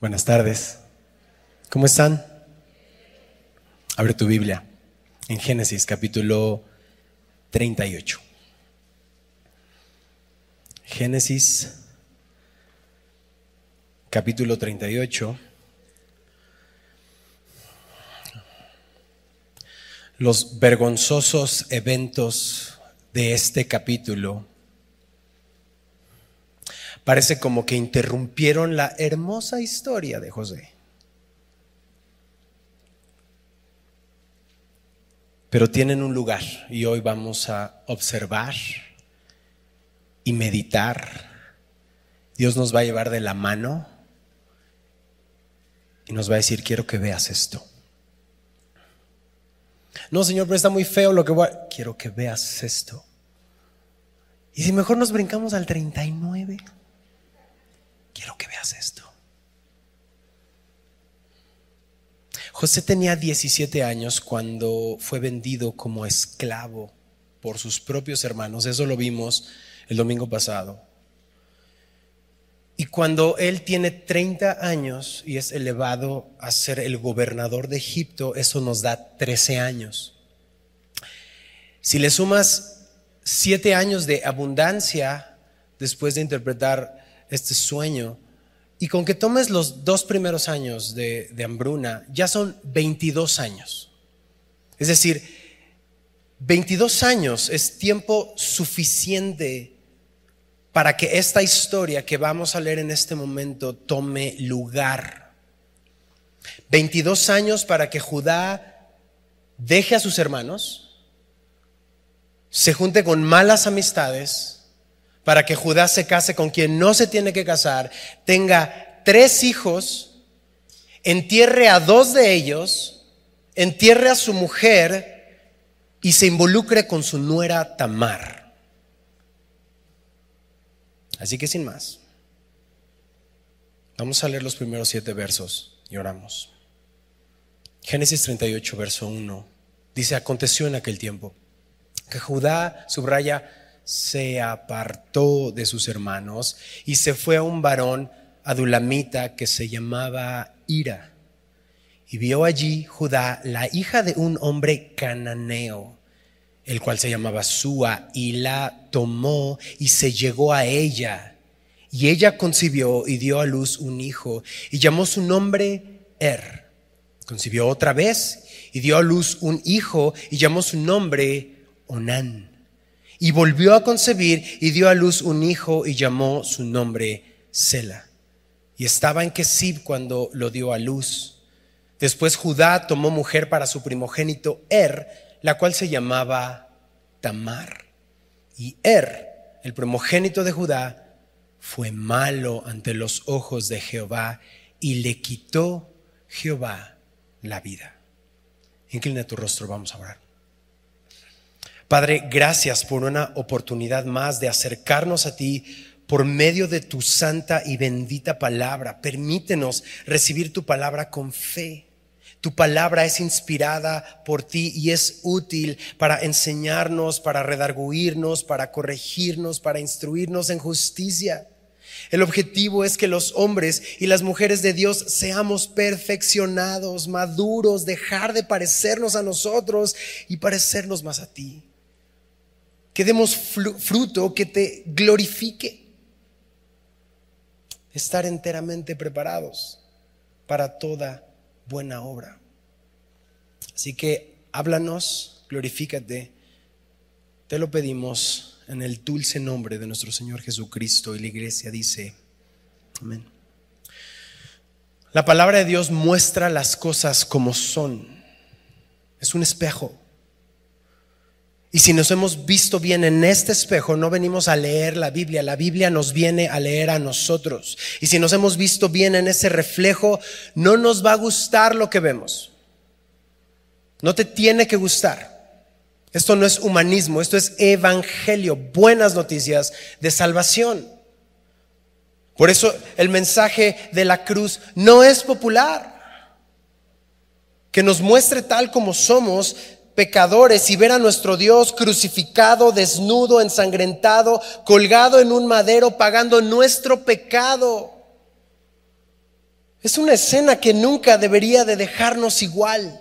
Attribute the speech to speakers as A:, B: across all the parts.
A: Buenas tardes. ¿Cómo están? Abre tu Biblia en Génesis capítulo 38. Génesis capítulo 38. Los vergonzosos eventos de este capítulo parece como que interrumpieron la hermosa historia de José. Pero tienen un lugar y hoy vamos a observar y meditar. Dios nos va a llevar de la mano y nos va a decir, quiero que veas esto. No, Señor, pero está muy feo lo que voy a... Quiero que veas esto. Y si mejor nos brincamos al 39. Quiero que veas esto. José tenía 17 años cuando fue vendido como esclavo por sus propios hermanos. Eso lo vimos el domingo pasado. Y cuando él tiene 30 años y es elevado a ser el gobernador de Egipto, eso nos da 13 años. Si le sumas 7 años de abundancia después de interpretar este sueño. Y con que tomes los dos primeros años de, hambruna, ya son 22 años. Es decir, 22 años es tiempo suficiente para que esta historia que vamos a leer en este momento tome lugar. 22 años para que Judá deje a sus hermanos, se junte con malas amistades, para que Judá se case con quien no se tiene que casar, tenga tres hijos, entierre a dos de ellos, entierre a su mujer y se involucre con su nuera Tamar. Así que sin más, vamos a leer los primeros siete versos y oramos. Génesis 38, verso 1, dice, aconteció en aquel tiempo que Judá subraya se apartó de sus hermanos y se fue a un varón adulamita que se llamaba Ira. Y vio allí Judá la hija de un hombre cananeo, el cual se llamaba Sua, y la tomó y se llegó a ella. Y ella concibió y dio a luz un hijo, y llamó su nombre Er. Concibió otra vez y dio a luz un hijo, y llamó su nombre Onán. Y volvió a concebir y dio a luz un hijo y llamó su nombre Sela. Y estaba en Kesib cuando lo dio a luz. Después Judá tomó mujer para su primogénito Er, la cual se llamaba Tamar. Y Er, el primogénito de Judá, fue malo ante los ojos de Jehová y le quitó Jehová la vida. Inclina tu rostro, vamos a orar. Padre, gracias por una oportunidad más de acercarnos a ti por medio de tu santa y bendita palabra. Permítenos recibir tu palabra con fe. Tu palabra es inspirada por ti y es útil para enseñarnos, para redarguirnos, para corregirnos, para instruirnos en justicia. El objetivo es que los hombres y las mujeres de Dios seamos perfeccionados, maduros, dejar de parecernos a nosotros y parecernos más a ti que demos fruto que te glorifique. Estar enteramente preparados para toda buena obra. Así que háblanos, glorifícate. Te lo pedimos en el dulce nombre de nuestro Señor Jesucristo. Y la iglesia dice, amén. La palabra de Dios muestra las cosas como son. Es un espejo. Y si nos hemos visto bien en este espejo, no venimos a leer la Biblia, la Biblia nos viene a leer a nosotros. Y si nos hemos visto bien en ese reflejo, no nos va a gustar lo que vemos. No te tiene que gustar. Esto no es humanismo, esto es evangelio, buenas noticias de salvación. Por eso el mensaje de la cruz no es popular. Que nos muestre tal como somos pecadores y ver a nuestro Dios crucificado, desnudo, ensangrentado, colgado en un madero, pagando nuestro pecado. Es una escena que nunca debería de dejarnos igual.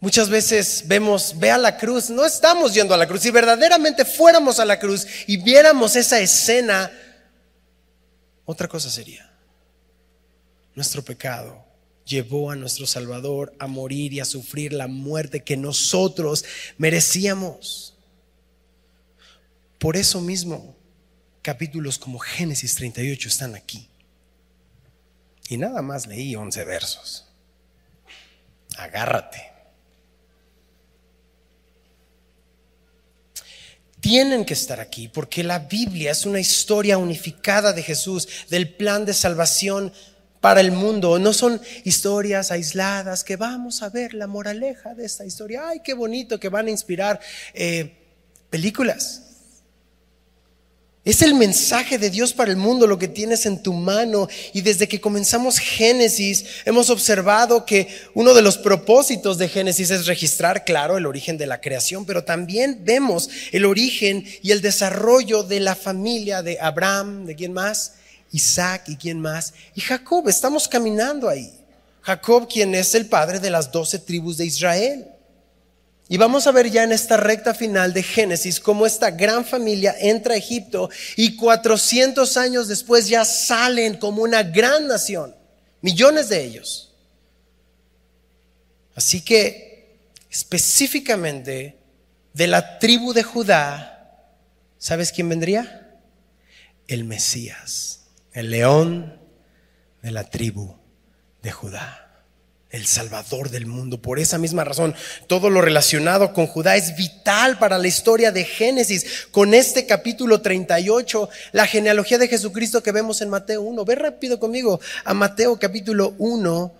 A: Muchas veces vemos, ve a la cruz, no estamos yendo a la cruz. Si verdaderamente fuéramos a la cruz y viéramos esa escena, otra cosa sería. Nuestro pecado llevó a nuestro Salvador a morir y a sufrir la muerte que nosotros merecíamos. Por eso mismo, capítulos como Génesis 38 están aquí. Y nada más leí 11 versos. Agárrate. tienen que estar aquí porque la Biblia es una historia unificada de Jesús, del plan de salvación para el mundo. No son historias aisladas que vamos a ver la moraleja de esta historia. Ay, qué bonito que van a inspirar eh, películas. Es el mensaje de Dios para el mundo lo que tienes en tu mano. Y desde que comenzamos Génesis, hemos observado que uno de los propósitos de Génesis es registrar, claro, el origen de la creación, pero también vemos el origen y el desarrollo de la familia de Abraham, de quién más, Isaac y quién más, y Jacob. Estamos caminando ahí. Jacob, quien es el padre de las doce tribus de Israel. Y vamos a ver ya en esta recta final de Génesis cómo esta gran familia entra a Egipto y 400 años después ya salen como una gran nación, millones de ellos. Así que específicamente de la tribu de Judá, ¿sabes quién vendría? El Mesías, el león de la tribu de Judá el Salvador del mundo. Por esa misma razón, todo lo relacionado con Judá es vital para la historia de Génesis. Con este capítulo 38, la genealogía de Jesucristo que vemos en Mateo 1. Ve rápido conmigo a Mateo capítulo 1.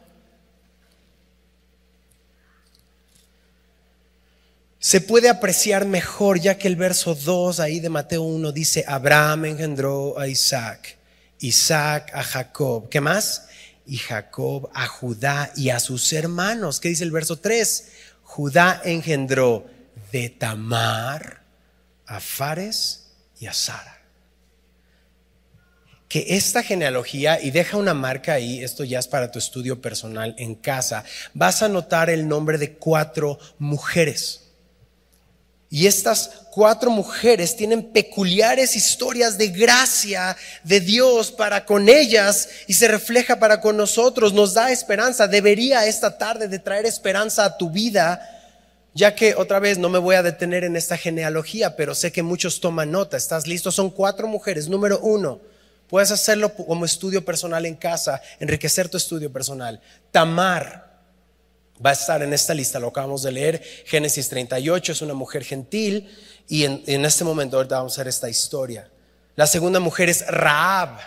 A: Se puede apreciar mejor ya que el verso 2 ahí de Mateo 1 dice, Abraham engendró a Isaac, Isaac a Jacob. ¿Qué más? y Jacob a Judá y a sus hermanos. ¿Qué dice el verso 3? Judá engendró de Tamar a Fares y a Sara. Que esta genealogía, y deja una marca ahí, esto ya es para tu estudio personal en casa, vas a notar el nombre de cuatro mujeres. Y estas cuatro mujeres tienen peculiares historias de gracia de Dios para con ellas y se refleja para con nosotros, nos da esperanza. Debería esta tarde de traer esperanza a tu vida, ya que otra vez no me voy a detener en esta genealogía, pero sé que muchos toman nota. ¿Estás listo? Son cuatro mujeres. Número uno, puedes hacerlo como estudio personal en casa, enriquecer tu estudio personal. Tamar va a estar en esta lista, lo acabamos de leer, Génesis 38, es una mujer gentil y en, este momento ahorita vamos a ver esta historia. La segunda mujer es Raab,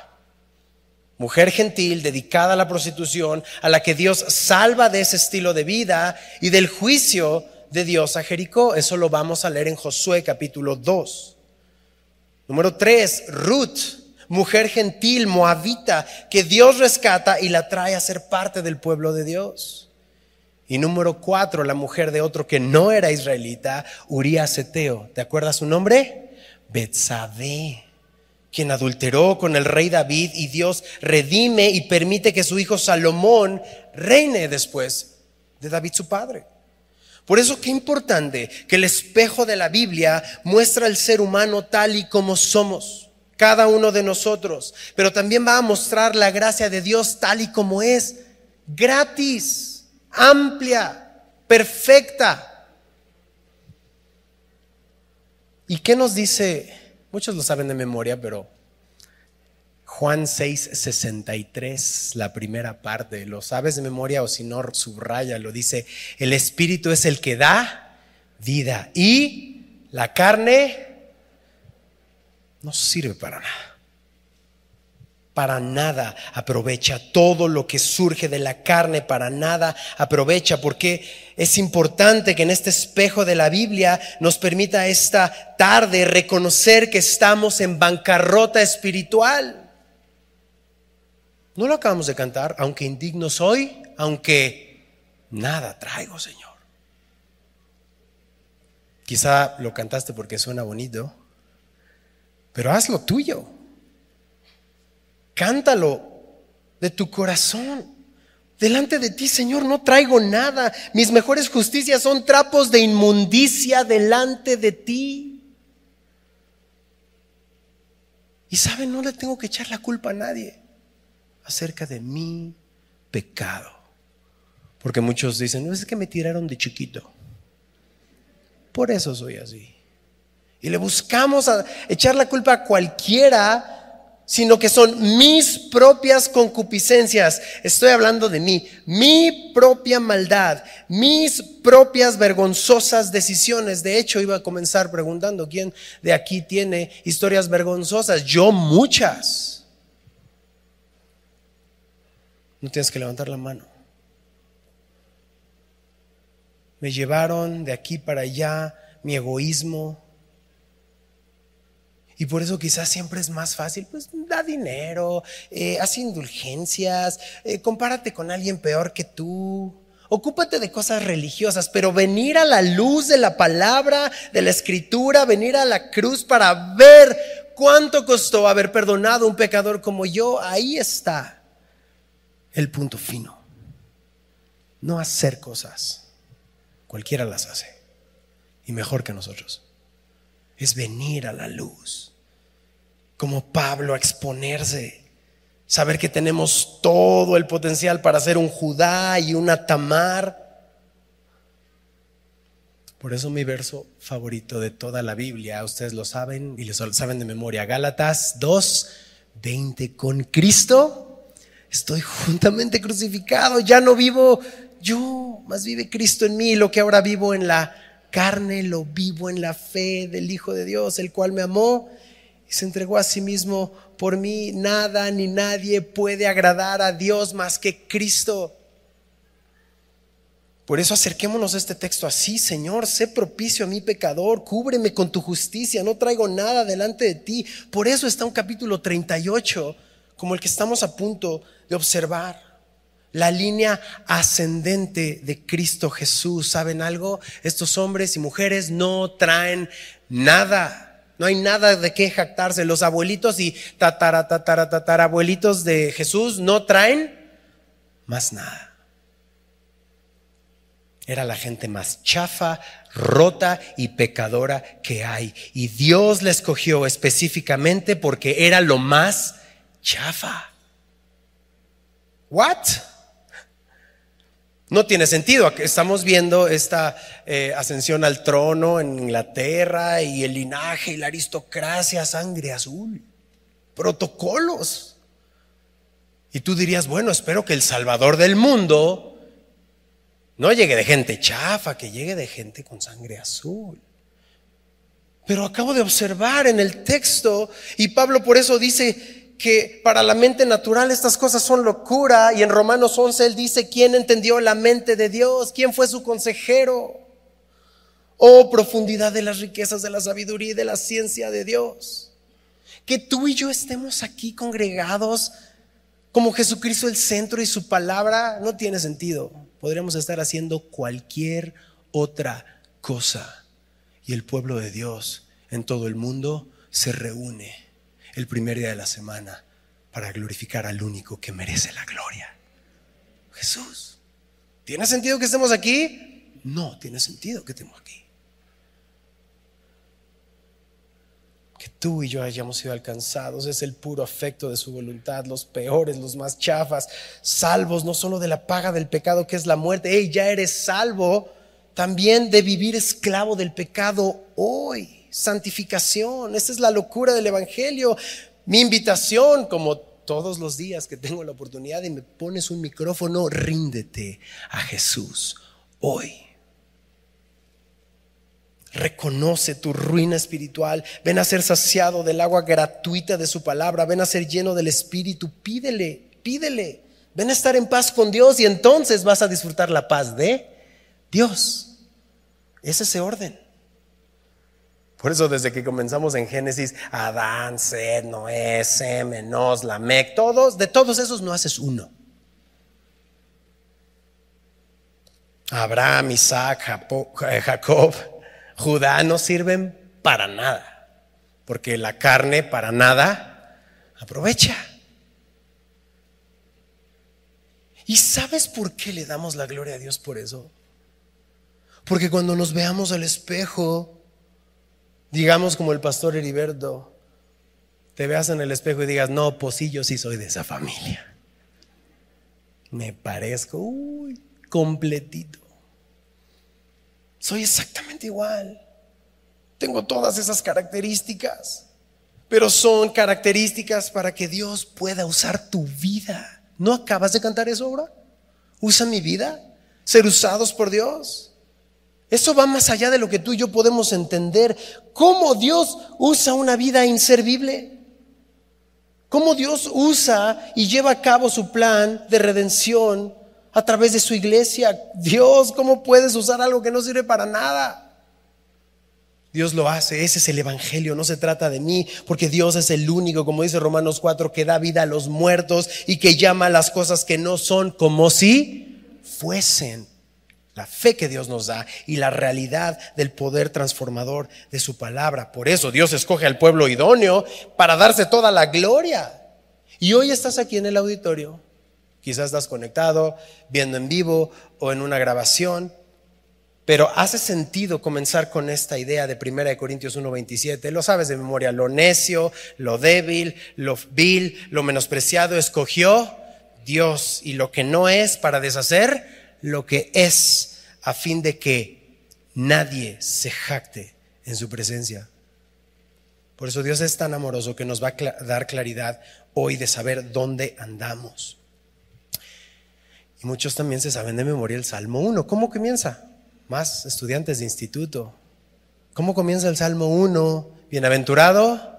A: mujer gentil dedicada a la prostitución, a la que Dios salva de ese estilo de vida y del juicio de Dios a Jericó. Eso lo vamos a leer en Josué capítulo 2. Número 3, Ruth, mujer gentil, moabita, que Dios rescata y la trae a ser parte del pueblo de Dios. Y número cuatro, la mujer de otro que no era israelita, Urias Eteo. ¿Te acuerdas su nombre? Betsabé, quien adulteró con el rey David y Dios redime y permite que su hijo Salomón reine después de David su padre. Por eso qué importante que el espejo de la Biblia muestra al ser humano tal y como somos, cada uno de nosotros, pero también va a mostrar la gracia de Dios tal y como es, gratis amplia, perfecta. ¿Y qué nos dice? Muchos lo saben de memoria, pero Juan 6, 63, la primera parte, ¿lo sabes de memoria o si no, subraya, lo dice, el Espíritu es el que da vida y la carne no sirve para nada para nada aprovecha. Todo lo que surge de la carne para nada aprovecha. Porque es importante que en este espejo de la Biblia nos permita esta tarde reconocer que estamos en bancarrota espiritual. No lo acabamos de cantar, aunque indigno soy, aunque nada traigo, Señor. Quizá lo cantaste porque suena bonito, pero haz lo tuyo cántalo de tu corazón. Delante de ti, Señor, no traigo nada. Mis mejores justicias son trapos de inmundicia delante de ti. Y saben, no le tengo que echar la culpa a nadie acerca de mi pecado. Porque muchos dicen, no es que me tiraron de chiquito. Por eso soy así. Y le buscamos a echar la culpa a cualquiera sino que son mis propias concupiscencias. Estoy hablando de mí, mi propia maldad, mis propias vergonzosas decisiones. De hecho, iba a comenzar preguntando, ¿quién de aquí tiene historias vergonzosas? Yo muchas. No tienes que levantar la mano. Me llevaron de aquí para allá mi egoísmo, y por eso quizás siempre es más fácil, pues da dinero, eh, haz indulgencias, eh, compárate con alguien peor que tú. Ocúpate de cosas religiosas, pero venir a la luz de la palabra, de la escritura, venir a la cruz para ver cuánto costó haber perdonado a un pecador como yo, ahí está el punto fino. No hacer cosas, cualquiera las hace, y mejor que nosotros. Es venir a la luz como Pablo a exponerse, saber que tenemos todo el potencial para ser un Judá y una Tamar. Por eso mi verso favorito de toda la Biblia, ustedes lo saben y lo saben de memoria, Gálatas 2, 20, con Cristo estoy juntamente crucificado, ya no vivo yo, más vive Cristo en mí, lo que ahora vivo en la carne, lo vivo en la fe del Hijo de Dios, el cual me amó y se entregó a sí mismo por mí. Nada ni nadie puede agradar a Dios más que Cristo. Por eso acerquémonos a este texto así, Señor, sé propicio a mi pecador, cúbreme con tu justicia, no traigo nada delante de ti. Por eso está un capítulo 38 como el que estamos a punto de observar. La línea ascendente de Cristo Jesús. ¿Saben algo? Estos hombres y mujeres no traen nada no hay nada de qué jactarse. Los abuelitos y tatara, tatara, tatarabuelitos de Jesús no traen más nada. Era la gente más chafa, rota y pecadora que hay. Y Dios le escogió específicamente porque era lo más chafa. ¿What? No tiene sentido. Estamos viendo esta eh, ascensión al trono en Inglaterra y el linaje y la aristocracia, sangre azul, protocolos. Y tú dirías, bueno, espero que el Salvador del mundo no llegue de gente chafa, que llegue de gente con sangre azul. Pero acabo de observar en el texto, y Pablo por eso dice, que para la mente natural estas cosas son locura. Y en Romanos 11 él dice, ¿quién entendió la mente de Dios? ¿Quién fue su consejero? Oh, profundidad de las riquezas de la sabiduría y de la ciencia de Dios. Que tú y yo estemos aquí congregados como Jesucristo el centro y su palabra no tiene sentido. Podríamos estar haciendo cualquier otra cosa. Y el pueblo de Dios en todo el mundo se reúne el primer día de la semana para glorificar al único que merece la gloria. Jesús. ¿Tiene sentido que estemos aquí? No, tiene sentido que estemos aquí. Que tú y yo hayamos sido alcanzados es el puro afecto de su voluntad, los peores, los más chafas, salvos no solo de la paga del pecado que es la muerte, hey, ya eres salvo también de vivir esclavo del pecado hoy santificación. Esta es la locura del Evangelio. Mi invitación, como todos los días que tengo la oportunidad y me pones un micrófono, ríndete a Jesús hoy. Reconoce tu ruina espiritual. Ven a ser saciado del agua gratuita de su palabra. Ven a ser lleno del Espíritu. Pídele, pídele. Ven a estar en paz con Dios y entonces vas a disfrutar la paz de Dios. Es ese orden. Por eso desde que comenzamos en Génesis, Adán, Sed, Noé, Sem, Enos, Lamec, todos, de todos esos no haces uno. Abraham, Isaac, eh, Jacob, Judá no sirven para nada, porque la carne para nada aprovecha. ¿Y sabes por qué le damos la gloria a Dios por eso? Porque cuando nos veamos al espejo, digamos como el pastor Heriberto, te veas en el espejo y digas, no, pues sí, yo sí soy de esa familia. Me parezco, uy, completito. Soy exactamente igual. Tengo todas esas características, pero son características para que Dios pueda usar tu vida. ¿No acabas de cantar eso ahora? Usa mi vida, ser usados por Dios. Eso va más allá de lo que tú y yo podemos entender. ¿Cómo Dios usa una vida inservible? ¿Cómo Dios usa y lleva a cabo su plan de redención a través de su iglesia? Dios, ¿cómo puedes usar algo que no sirve para nada? Dios lo hace, ese es el Evangelio, no se trata de mí, porque Dios es el único, como dice Romanos 4, que da vida a los muertos y que llama a las cosas que no son como si fuesen. La fe que Dios nos da y la realidad del poder transformador de su palabra. Por eso Dios escoge al pueblo idóneo para darse toda la gloria. Y hoy estás aquí en el auditorio, quizás estás conectado, viendo en vivo o en una grabación pero hace sentido comenzar con esta idea de 1 Corintios 1:27. Lo sabes de memoria, lo necio, lo débil, lo vil, lo menospreciado escogió Dios y lo que no es para deshacer lo que es a fin de que nadie se jacte en su presencia. Por eso Dios es tan amoroso que nos va a dar claridad hoy de saber dónde andamos. Y muchos también se saben de memoria el Salmo 1. ¿Cómo comienza? más estudiantes de instituto. ¿Cómo comienza el Salmo 1? Bienaventurado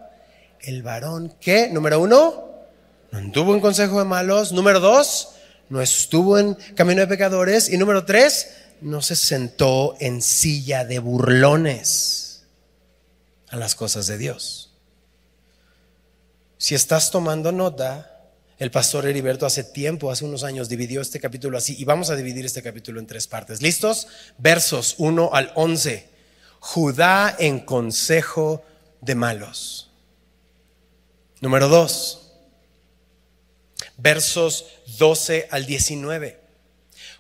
A: el varón que, número uno, no anduvo en consejo de malos. Número dos, no estuvo en camino de pecadores. Y número tres, no se sentó en silla de burlones a las cosas de Dios. Si estás tomando nota, el pastor Heriberto hace tiempo, hace unos años, dividió este capítulo así y vamos a dividir este capítulo en tres partes. ¿Listos? Versos 1 al 11. Judá en consejo de malos. Número 2. Versos 12 al 19.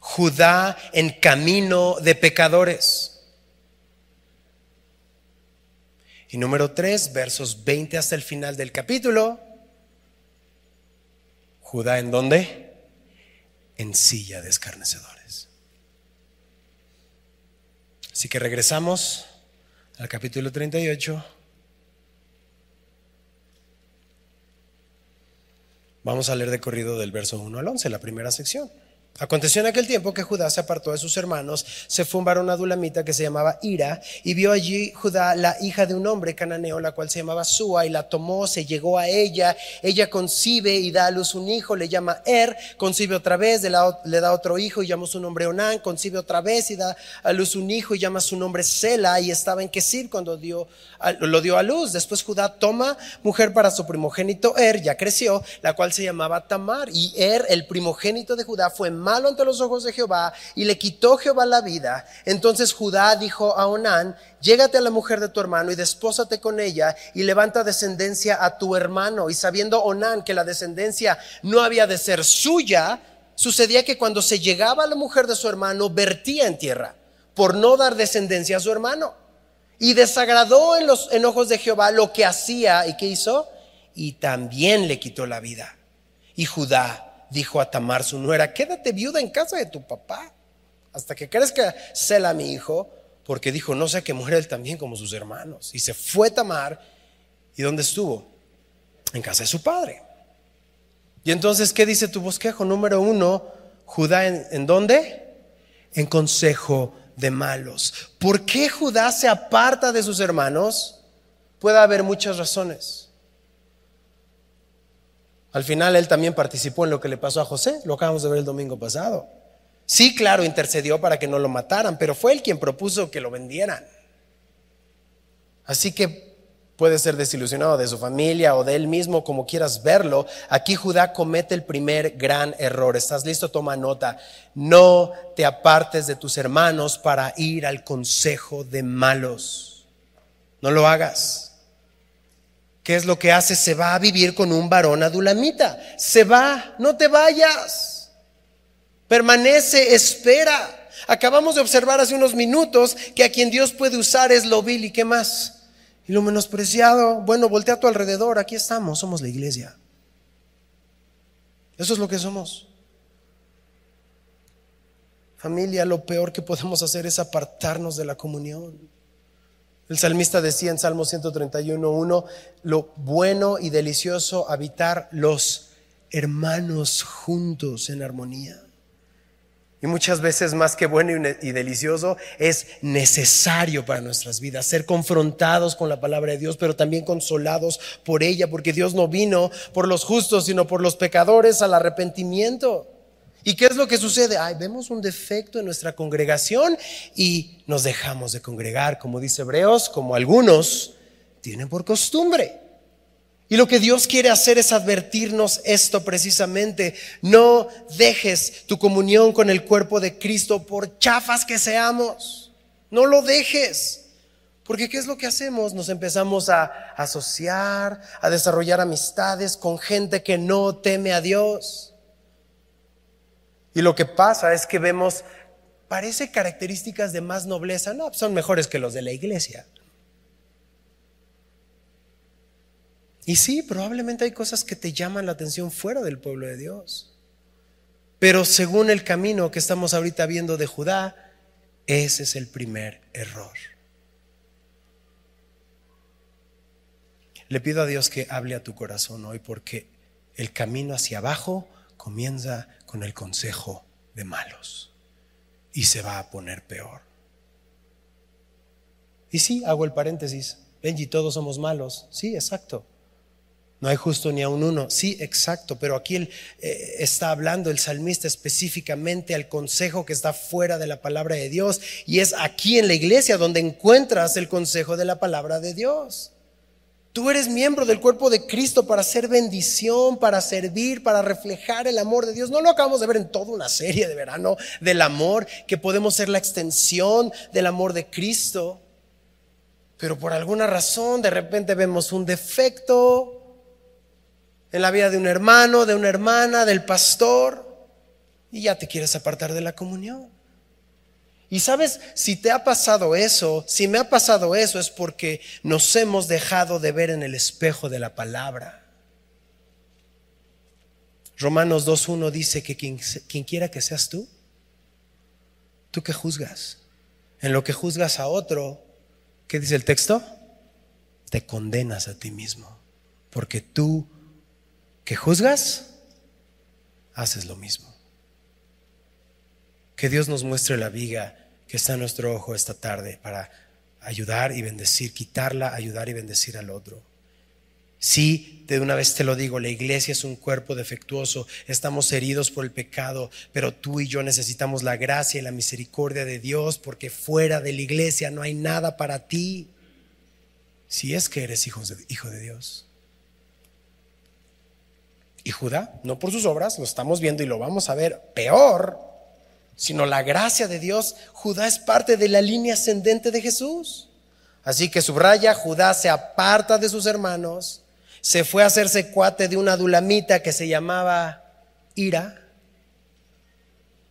A: Judá en camino de pecadores. Y número 3, versos 20 hasta el final del capítulo Judá en dónde? En silla de escarnecedores. Así que regresamos al capítulo 38. Vamos a leer de corrido del verso 1 al 11, la primera sección. Aconteció en aquel tiempo que Judá se apartó de sus hermanos, se fue un varón adulamita que se llamaba Ira, y vio allí Judá la hija de un hombre cananeo, la cual se llamaba Sua, y la tomó, se llegó a ella, ella concibe y da a luz un hijo, le llama Er, concibe otra vez, le da, otro hijo y llama su nombre Onán, concibe otra vez y da a luz un hijo y llama su nombre Sela, y estaba en Kesib cuando dio, lo dio a luz. Después Judá toma mujer para su primogénito Er, ya creció, la cual se llamaba Tamar, y Er, el primogénito de Judá, fue ante los ojos de Jehová y le quitó Jehová la vida. Entonces Judá dijo a Onán, llégate a la mujer de tu hermano y despósate con ella y levanta descendencia a tu hermano. Y sabiendo Onán que la descendencia no había de ser suya, sucedía que cuando se llegaba a la mujer de su hermano, vertía en tierra por no dar descendencia a su hermano. Y desagradó en los enojos de Jehová lo que hacía y qué hizo. Y también le quitó la vida. Y Judá dijo a Tamar, su nuera, quédate viuda en casa de tu papá hasta que crezca Sela, mi hijo, porque dijo, no sé que muere él también como sus hermanos. Y se fue Tamar, ¿y dónde estuvo? En casa de su padre. Y entonces, ¿qué dice tu bosquejo? Número uno, Judá, ¿en, ¿en dónde? En consejo de malos. ¿Por qué Judá se aparta de sus hermanos? Puede haber muchas razones. Al final él también participó en lo que le pasó a José, lo acabamos de ver el domingo pasado. Sí, claro, intercedió para que no lo mataran, pero fue él quien propuso que lo vendieran. Así que puede ser desilusionado de su familia o de él mismo, como quieras verlo. Aquí Judá comete el primer gran error. ¿Estás listo? Toma nota. No te apartes de tus hermanos para ir al consejo de malos. No lo hagas. ¿Qué es lo que hace? Se va a vivir con un varón adulamita. Se va, no te vayas. Permanece, espera. Acabamos de observar hace unos minutos que a quien Dios puede usar es lo vil y qué más. Y lo menospreciado, bueno, voltea a tu alrededor, aquí estamos, somos la iglesia. Eso es lo que somos. Familia, lo peor que podemos hacer es apartarnos de la comunión. El salmista decía en Salmo 131.1, lo bueno y delicioso habitar los hermanos juntos en armonía. Y muchas veces más que bueno y delicioso es necesario para nuestras vidas ser confrontados con la palabra de Dios, pero también consolados por ella, porque Dios no vino por los justos, sino por los pecadores al arrepentimiento. ¿Y qué es lo que sucede? Ay, vemos un defecto en nuestra congregación y nos dejamos de congregar, como dice Hebreos, como algunos tienen por costumbre. Y lo que Dios quiere hacer es advertirnos esto precisamente. No dejes tu comunión con el cuerpo de Cristo por chafas que seamos. No lo dejes. Porque ¿qué es lo que hacemos? Nos empezamos a asociar, a desarrollar amistades con gente que no teme a Dios. Y lo que pasa es que vemos, parece características de más nobleza, no, son mejores que los de la iglesia. Y sí, probablemente hay cosas que te llaman la atención fuera del pueblo de Dios. Pero según el camino que estamos ahorita viendo de Judá, ese es el primer error. Le pido a Dios que hable a tu corazón hoy porque el camino hacia abajo comienza con el consejo de malos y se va a poner peor. Y sí, hago el paréntesis. Benji, todos somos malos. Sí, exacto. No hay justo ni a un uno. Sí, exacto. Pero aquí él, eh, está hablando el salmista específicamente al consejo que está fuera de la palabra de Dios. Y es aquí en la iglesia donde encuentras el consejo de la palabra de Dios. Tú eres miembro del cuerpo de Cristo para hacer bendición, para servir, para reflejar el amor de Dios. No lo acabamos de ver en toda una serie de verano del amor, que podemos ser la extensión del amor de Cristo. Pero por alguna razón de repente vemos un defecto en la vida de un hermano, de una hermana, del pastor, y ya te quieres apartar de la comunión. Y sabes, si te ha pasado eso, si me ha pasado eso, es porque nos hemos dejado de ver en el espejo de la palabra. Romanos 2.1 dice que quien, quiera que seas tú, tú que juzgas, en lo que juzgas a otro, ¿qué dice el texto? Te condenas a ti mismo, porque tú que juzgas, haces lo mismo. Que Dios nos muestre la viga que está en nuestro ojo esta tarde para ayudar y bendecir, quitarla, ayudar y bendecir al otro. Sí, de una vez te lo digo, la iglesia es un cuerpo defectuoso, estamos heridos por el pecado, pero tú y yo necesitamos la gracia y la misericordia de Dios porque fuera de la iglesia no hay nada para ti, si es que eres hijo de, hijo de Dios. Y Judá, no por sus obras, lo estamos viendo y lo vamos a ver peor, sino la gracia de Dios, Judá es parte de la línea ascendente de Jesús. Así que subraya, Judá se aparta de sus hermanos, se fue a hacerse cuate de una dulamita que se llamaba Ira.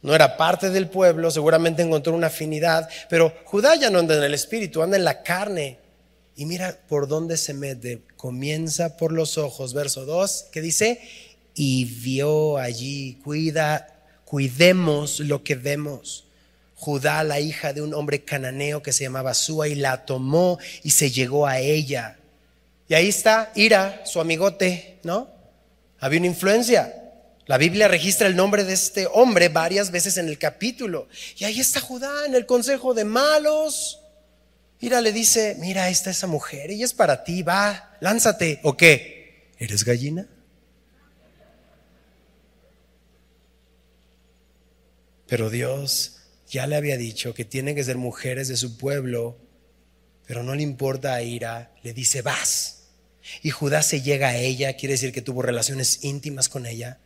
A: No era parte del pueblo, seguramente encontró una afinidad, pero Judá ya no anda en el espíritu, anda en la carne. Y mira por dónde se mete. Comienza por los ojos, verso 2, que dice, y vio allí, cuida cuidemos lo que vemos. Judá, la hija de un hombre cananeo que se llamaba Sua, y la tomó y se llegó a ella. Y ahí está Ira, su amigote, ¿no? Había una influencia. La Biblia registra el nombre de este hombre varias veces en el capítulo. Y ahí está Judá en el consejo de malos. Ira le dice, mira, ahí está esa mujer, ella es para ti, va, lánzate. ¿O qué? ¿Eres gallina? Pero Dios ya le había dicho que tienen que ser mujeres de su pueblo, pero no le importa a Ira, le dice, vas. Y Judá se llega a ella, quiere decir que tuvo relaciones íntimas con ella.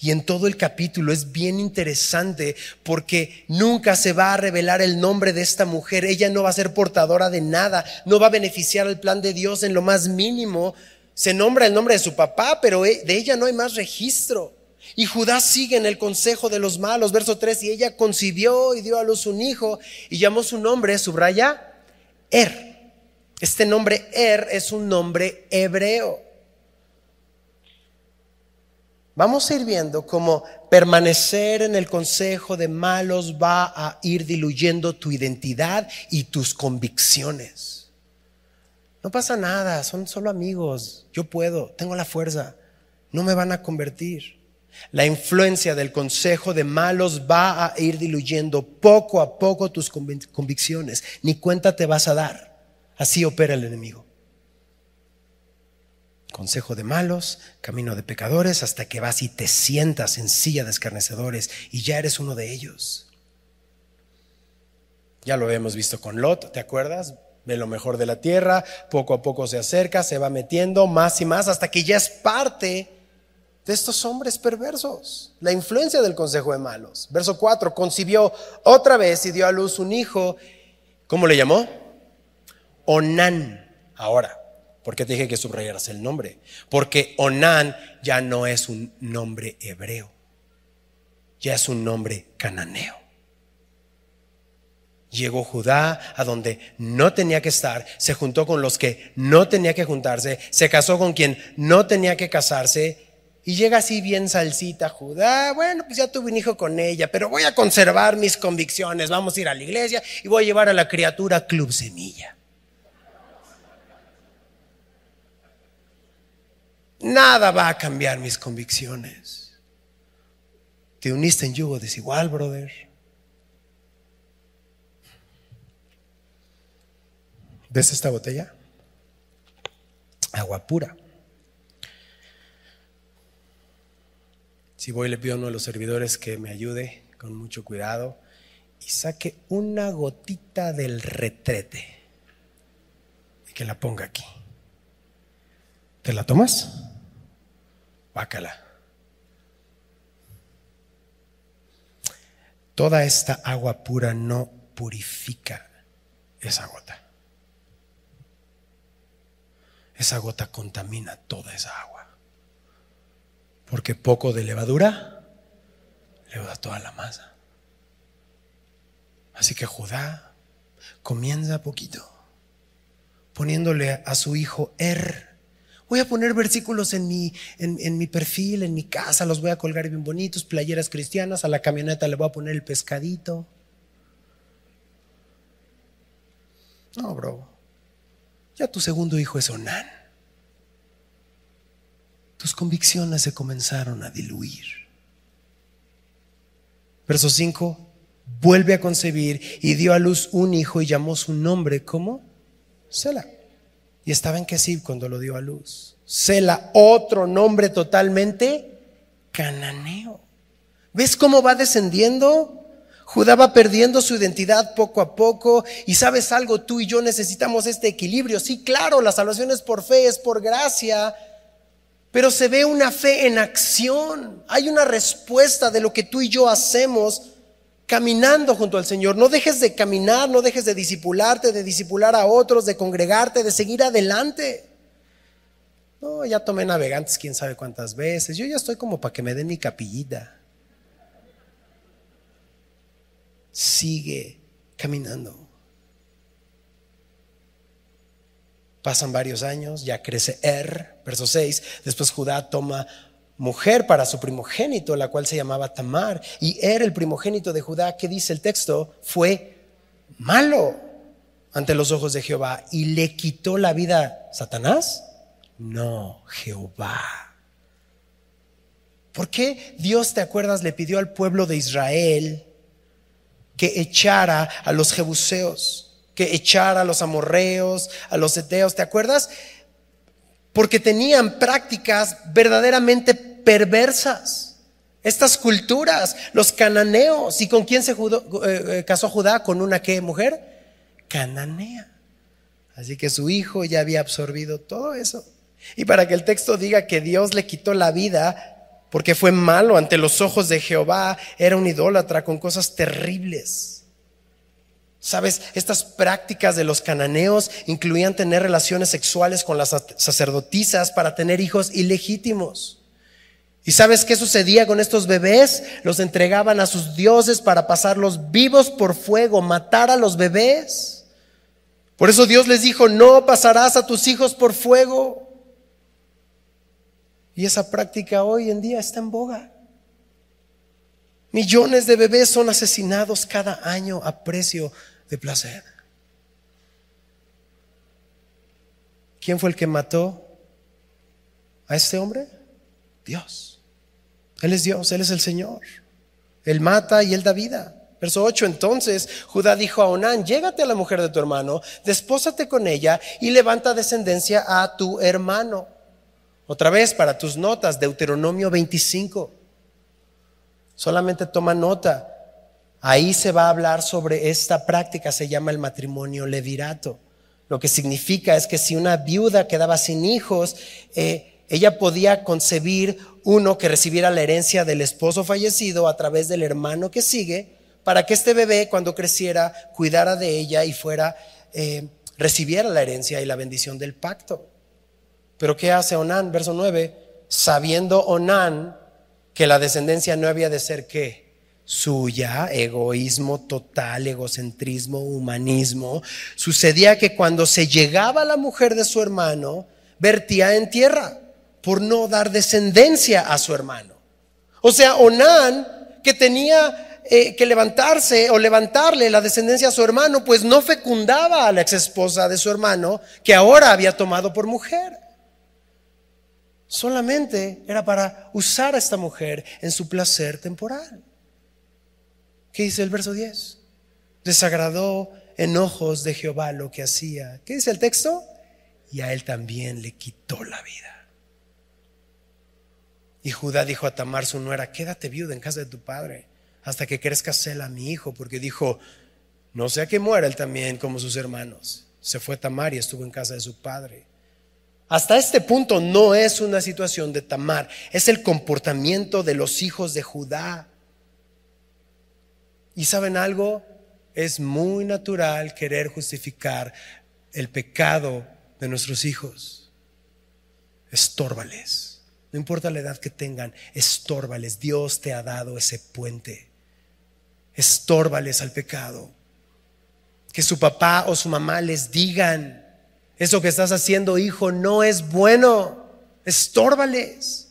A: Y en todo el capítulo es bien interesante porque nunca se va a revelar el nombre de esta mujer. Ella no va a ser portadora de nada, no va a beneficiar al plan de Dios en lo más mínimo. Se nombra el nombre de su papá, pero de ella no hay más registro. Y Judá sigue en el consejo de los malos. Verso 3, y ella concibió y dio a luz un hijo y llamó su nombre, subraya, Er. Este nombre Er es un nombre hebreo. Vamos a ir viendo cómo permanecer en el consejo de malos va a ir diluyendo tu identidad y tus convicciones. No pasa nada, son solo amigos. Yo puedo, tengo la fuerza. No me van a convertir. La influencia del consejo de malos va a ir diluyendo poco a poco tus convicciones. Ni cuenta te vas a dar. Así opera el enemigo consejo de malos, camino de pecadores, hasta que vas y te sientas en silla de escarnecedores y ya eres uno de ellos. Ya lo hemos visto con Lot, ¿te acuerdas? Ve lo mejor de la tierra, poco a poco se acerca, se va metiendo más y más hasta que ya es parte de estos hombres perversos. La influencia del consejo de malos. Verso 4, concibió otra vez y dio a luz un hijo. ¿Cómo le llamó? Onán. Ahora, ¿Por qué te dije que subrayaras el nombre? Porque Onán ya no es un nombre hebreo, ya es un nombre cananeo. Llegó Judá a donde no tenía que estar, se juntó con los que no tenía que juntarse, se casó con quien no tenía que casarse y llega así bien salsita Judá, bueno, pues ya tuve un hijo con ella, pero voy a conservar mis convicciones, vamos a ir a la iglesia y voy a llevar a la criatura Club Semilla. Nada va a cambiar mis convicciones. Te uniste en yugo desigual, brother. ¿Ves esta botella? Agua pura. Si voy, le pido a uno de los servidores que me ayude con mucho cuidado y saque una gotita del retrete y que la ponga aquí. ¿Te la tomas? Bácala. Toda esta agua pura no purifica esa gota. Esa gota contamina toda esa agua. Porque poco de levadura leuda toda la masa. Así que Judá comienza poquito, poniéndole a su hijo Er Voy a poner versículos en mi, en, mi perfil, en mi casa, los voy a colgar bien bonitos, playeras cristianas, a la camioneta le voy a poner el pescadito. No, bro. Ya tu segundo hijo es Onán. Tus convicciones se comenzaron a diluir. Verso 5. Vuelve a concebir y dio a luz un hijo y llamó su nombre como Sela. Y estaba en Kesib cuando lo dio a luz. Sela, otro nombre totalmente cananeo. ¿Ves cómo va descendiendo? Judá va perdiendo su identidad poco a poco. Y sabes algo, tú y yo necesitamos este equilibrio. Sí, claro, la salvación es por fe, es por gracia. Pero se ve una fe en acción. Hay una respuesta de lo que tú y yo hacemos caminando junto al Señor. No dejes de caminar, no dejes de disipularte, de disipular a otros, de congregarte, de seguir adelante. No, ya tomé navegantes quién sabe cuántas veces. Yo ya estoy como para que me den mi capillita. Sigue caminando. Pasan varios años, ya crece Er, verso 6. Después Judá toma mujer para su primogénito, la cual se llamaba Tamar. Y era el primogénito de Judá, que dice el texto, fue malo ante los ojos de Jehová y le quitó la vida Satanás. No, Jehová. ¿Por qué Dios, te acuerdas, le pidió al pueblo de Israel que echara a los jebuseos, que echara a los amorreos, a los eteos? ¿Te acuerdas? porque tenían prácticas verdaderamente perversas. Estas culturas, los cananeos, ¿y con quién se eh, eh, casó Judá? ¿Con una qué mujer? Cananea. Así que su hijo ya había absorbido todo eso. Y para que el texto diga que Dios le quitó la vida porque fue malo ante los ojos de Jehová, era un idólatra con cosas terribles. Sabes, estas prácticas de los cananeos incluían tener relaciones sexuales con las sacerdotisas para tener hijos ilegítimos. ¿Y sabes qué sucedía con estos bebés? Los entregaban a sus dioses para pasarlos vivos por fuego, matar a los bebés. Por eso Dios les dijo, no pasarás a tus hijos por fuego. Y esa práctica hoy en día está en boga. Millones de bebés son asesinados cada año a precio de placer. ¿Quién fue el que mató a este hombre? Dios. Él es Dios, Él es el Señor. Él mata y Él da vida. Verso 8, entonces Judá dijo a Onán, llégate a la mujer de tu hermano, despósate con ella y levanta descendencia a tu hermano. Otra vez para tus notas, Deuteronomio 25. Solamente toma nota. Ahí se va a hablar sobre esta práctica, se llama el matrimonio levirato. Lo que significa es que si una viuda quedaba sin hijos, eh, ella podía concebir uno que recibiera la herencia del esposo fallecido a través del hermano que sigue, para que este bebé cuando creciera cuidara de ella y fuera, eh, recibiera la herencia y la bendición del pacto. Pero ¿qué hace Onán? Verso 9, sabiendo Onán que la descendencia no había de ser qué? Suya, egoísmo total, egocentrismo, humanismo, sucedía que cuando se llegaba la mujer de su hermano, vertía en tierra por no dar descendencia a su hermano. O sea, Onán, que tenía eh, que levantarse o levantarle la descendencia a su hermano, pues no fecundaba a la ex esposa de su hermano, que ahora había tomado por mujer. Solamente era para usar a esta mujer en su placer temporal. ¿Qué dice el verso 10? Desagradó en ojos de Jehová lo que hacía. ¿Qué dice el texto? Y a él también le quitó la vida. Y Judá dijo a Tamar, su nuera, quédate viuda en casa de tu padre hasta que crezca Sela, mi hijo, porque dijo, no sea que muera él también como sus hermanos. Se fue Tamar y estuvo en casa de su padre. Hasta este punto no es una situación de Tamar, es el comportamiento de los hijos de Judá. Y saben algo, es muy natural querer justificar el pecado de nuestros hijos. Estórbales. No importa la edad que tengan, estórbales. Dios te ha dado ese puente. Estórbales al pecado. Que su papá o su mamá les digan, eso que estás haciendo, hijo, no es bueno. Estórbales.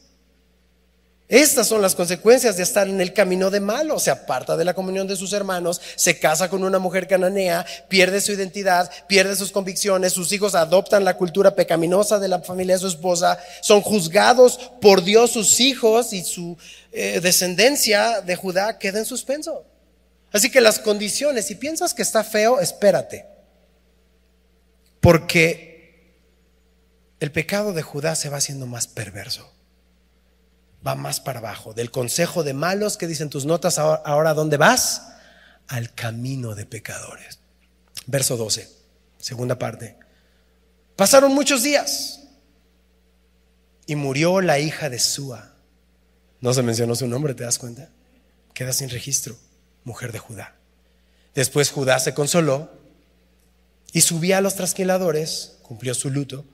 A: Estas son las consecuencias de estar en el camino de malo. Se aparta de la comunión de sus hermanos, se casa con una mujer cananea, pierde su identidad, pierde sus convicciones, sus hijos adoptan la cultura pecaminosa de la familia de su esposa, son juzgados por Dios sus hijos y su eh, descendencia de Judá queda en suspenso. Así que las condiciones, si piensas que está feo, espérate. Porque el pecado de Judá se va haciendo más perverso va más para abajo. Del consejo de malos que dicen tus notas, ahora ¿dónde vas? Al camino de pecadores. Verso 12, segunda parte. Pasaron muchos días y murió la hija de Sua. No se mencionó su nombre, ¿te das cuenta? Queda sin registro, mujer de Judá. Después Judá se consoló y subía a los trasquiladores, cumplió su luto,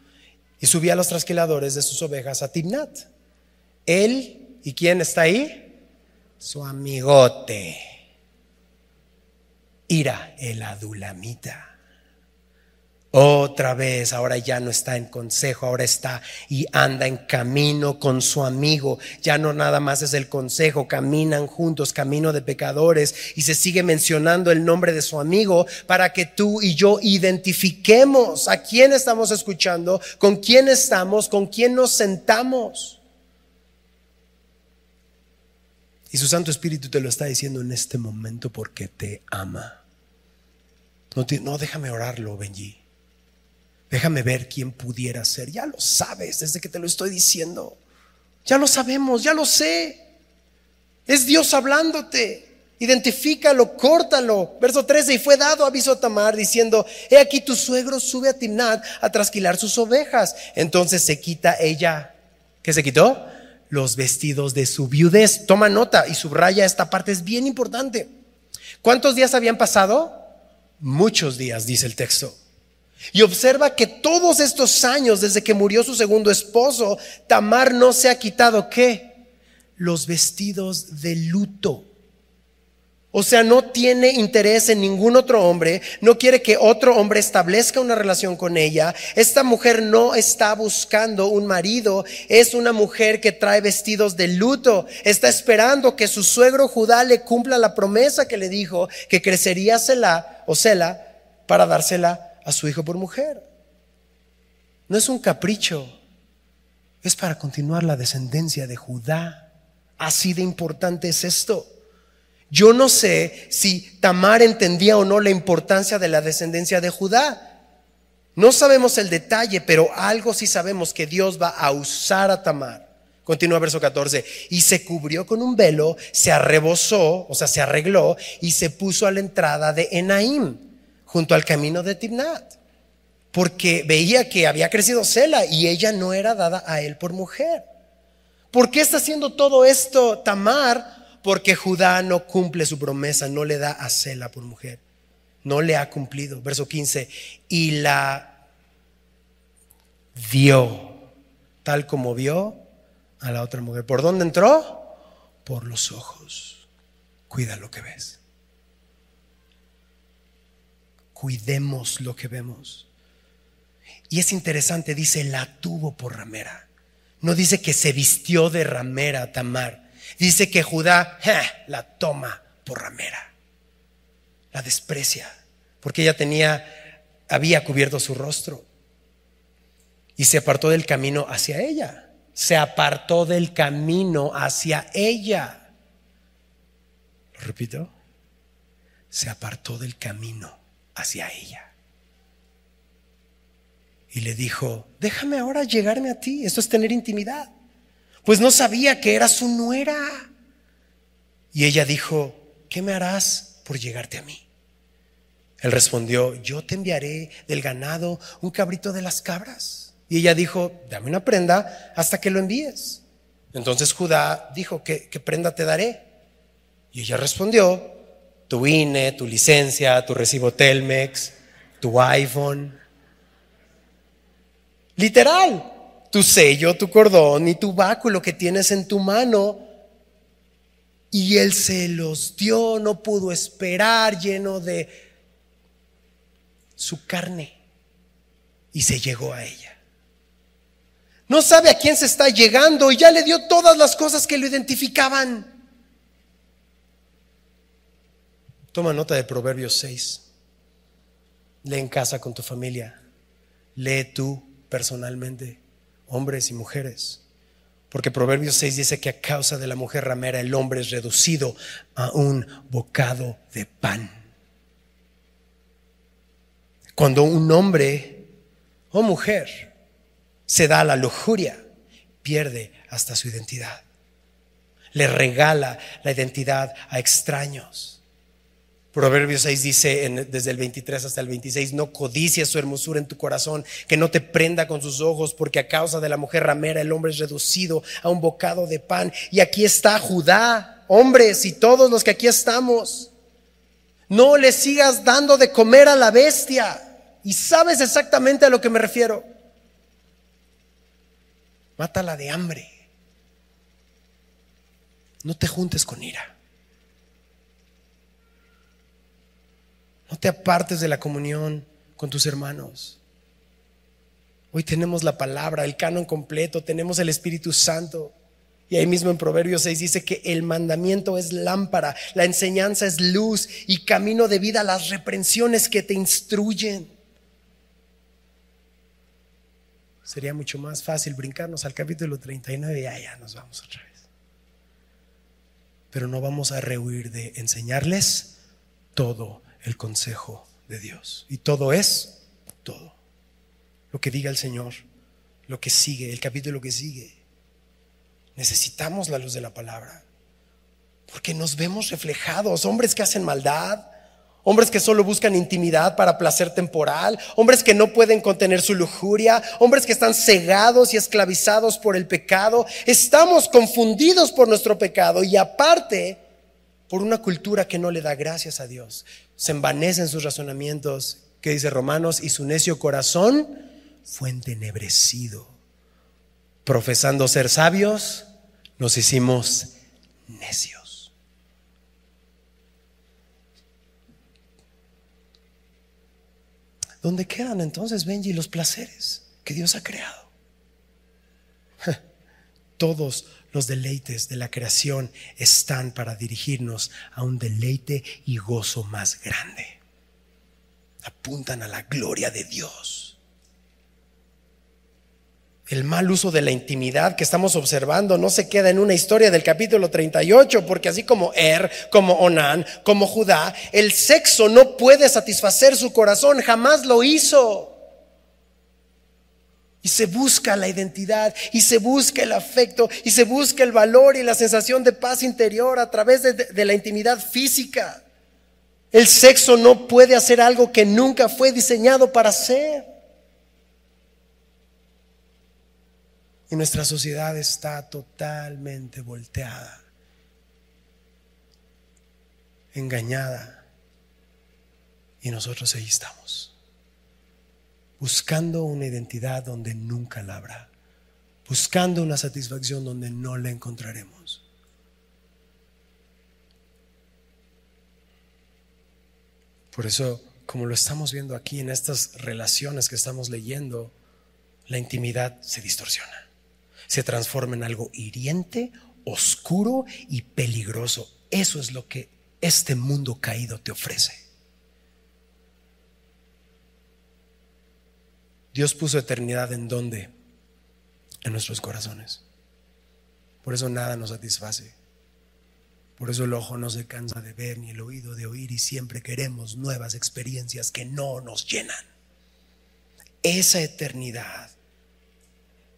A: y subía a los trasquiladores de sus ovejas a Timnat él, ¿y quién está ahí? Su amigote. Ira, el adulamita. Otra vez, ahora ya no está en consejo, ahora está y anda en camino con su amigo. Ya no nada más es el consejo, caminan juntos, camino de pecadores, y se sigue mencionando el nombre de su amigo para que tú y yo identifiquemos a quién estamos escuchando, con quién estamos, con quién nos sentamos. Y su Santo Espíritu te lo está diciendo en este momento porque te ama. No, no déjame orarlo, Benji. Déjame ver quién pudiera ser. Ya lo sabes desde que te lo estoy diciendo. Ya lo sabemos, ya lo sé. Es Dios hablándote. Identifícalo, córtalo. Verso 13, y fue dado aviso a Tamar diciendo, he aquí tu suegro sube a Timnat a trasquilar sus ovejas. Entonces se quita ella. ¿Qué se quitó? Los vestidos de su viudez. Toma nota y subraya esta parte, es bien importante. ¿Cuántos días habían pasado? Muchos días, dice el texto. Y observa que todos estos años, desde que murió su segundo esposo, Tamar no se ha quitado qué? los vestidos de luto. O sea, no tiene interés en ningún otro hombre, no quiere que otro hombre establezca una relación con ella. Esta mujer no está buscando un marido, es una mujer que trae vestidos de luto, está esperando que su suegro Judá le cumpla la promesa que le dijo, que crecería Sela o Sela para dársela a su hijo por mujer. No es un capricho, es para continuar la descendencia de Judá. Así de importante es esto. Yo no sé si Tamar entendía o no la importancia de la descendencia de Judá. No sabemos el detalle, pero algo sí sabemos que Dios va a usar a Tamar. Continúa verso 14. Y se cubrió con un velo, se arrebozó, o sea, se arregló y se puso a la entrada de Enaim, junto al camino de Timnat. Porque veía que había crecido Sela y ella no era dada a él por mujer. ¿Por qué está haciendo todo esto Tamar? Porque Judá no cumple su promesa, no le da a Sela por mujer. No le ha cumplido. Verso 15. Y la vio, tal como vio a la otra mujer. ¿Por dónde entró? Por los ojos. Cuida lo que ves. Cuidemos lo que vemos. Y es interesante, dice, la tuvo por ramera. No dice que se vistió de ramera Tamar Dice que Judá la toma por ramera, la desprecia, porque ella tenía, había cubierto su rostro y se apartó del camino hacia ella. Se apartó del camino hacia ella. Lo repito, se apartó del camino hacia ella. Y le dijo, déjame ahora llegarme a ti, esto es tener intimidad pues no sabía que era su nuera. Y ella dijo, ¿qué me harás por llegarte a mí? Él respondió, yo te enviaré del ganado un cabrito de las cabras. Y ella dijo, dame una prenda hasta que lo envíes. Entonces Judá dijo, ¿qué, prenda te daré? Y ella respondió, tu INE, tu licencia, tu recibo Telmex, tu iPhone. Literal tu sello, tu cordón y tu báculo que tienes en tu mano. Y él se los dio, no pudo esperar, lleno de su carne. Y se llegó a ella. No sabe a quién se está llegando y ya le dio todas las cosas que lo identificaban. Toma nota de Proverbios 6. Lee en casa con tu familia. Lee tú personalmente hombres y mujeres. Porque Proverbios 6 dice que a causa de la mujer ramera el hombre es reducido a un bocado de pan. Cuando un hombre o mujer se da a la lujuria, pierde hasta su identidad. Le regala la identidad a extraños. Proverbios 6 dice desde el 23 hasta el 26, no codicies su hermosura en tu corazón, que no te prenda con sus ojos, porque a causa de la mujer ramera el hombre es reducido a un bocado de pan. Y aquí está Judá, hombres y todos los que aquí estamos. No le sigas dando de comer a la bestia. Y sabes exactamente a lo que me refiero. Mátala de hambre. No te juntes con ira. No te apartes de la comunión con tus hermanos. Hoy tenemos la palabra, el canon completo, tenemos el Espíritu Santo. Y ahí mismo en Proverbios 6 dice que el mandamiento es lámpara, la enseñanza es luz y camino de vida las reprensiones que te instruyen. Sería mucho más fácil brincarnos al capítulo 39 y allá nos vamos otra vez. Pero no vamos a rehuir de enseñarles todo el consejo de Dios. Y todo es todo. Lo que diga el Señor, lo que sigue, el capítulo que sigue. Necesitamos la luz de la palabra. Porque nos vemos reflejados, hombres que hacen maldad, hombres que solo buscan intimidad para placer temporal, hombres que no pueden contener su lujuria, hombres que están cegados y esclavizados por el pecado. Estamos confundidos por nuestro pecado y aparte por una cultura que no le da gracias a Dios. Se envanece en sus razonamientos, que dice Romanos, y su necio corazón fue entenebrecido. Profesando ser sabios, nos hicimos necios. ¿Dónde quedan entonces, Benji, los placeres que Dios ha creado? Todos los deleites de la creación están para dirigirnos a un deleite y gozo más grande. Apuntan a la gloria de Dios el mal uso de la intimidad que estamos observando no se queda en una historia del capítulo 38, porque así como Er, como Onán, como Judá, el sexo no puede satisfacer su corazón, jamás lo hizo. Se busca la identidad, y se busca el afecto, y se busca el valor y la sensación de paz interior a través de, de la intimidad física. El sexo no puede hacer algo que nunca fue diseñado para hacer. Y nuestra sociedad está totalmente volteada, engañada. Y nosotros ahí estamos, buscando una identidad donde nunca la habrá, buscando una satisfacción donde no la encontraremos. Por eso, como lo estamos viendo aquí en estas relaciones que estamos leyendo, la intimidad se distorsiona se transforma en algo hiriente, oscuro y peligroso. Eso es lo que este mundo caído te ofrece. Dios puso eternidad en dónde? En nuestros corazones. Por eso nada nos satisface. Por eso el ojo no se cansa de ver ni el oído de oír y siempre queremos nuevas experiencias que no nos llenan. Esa eternidad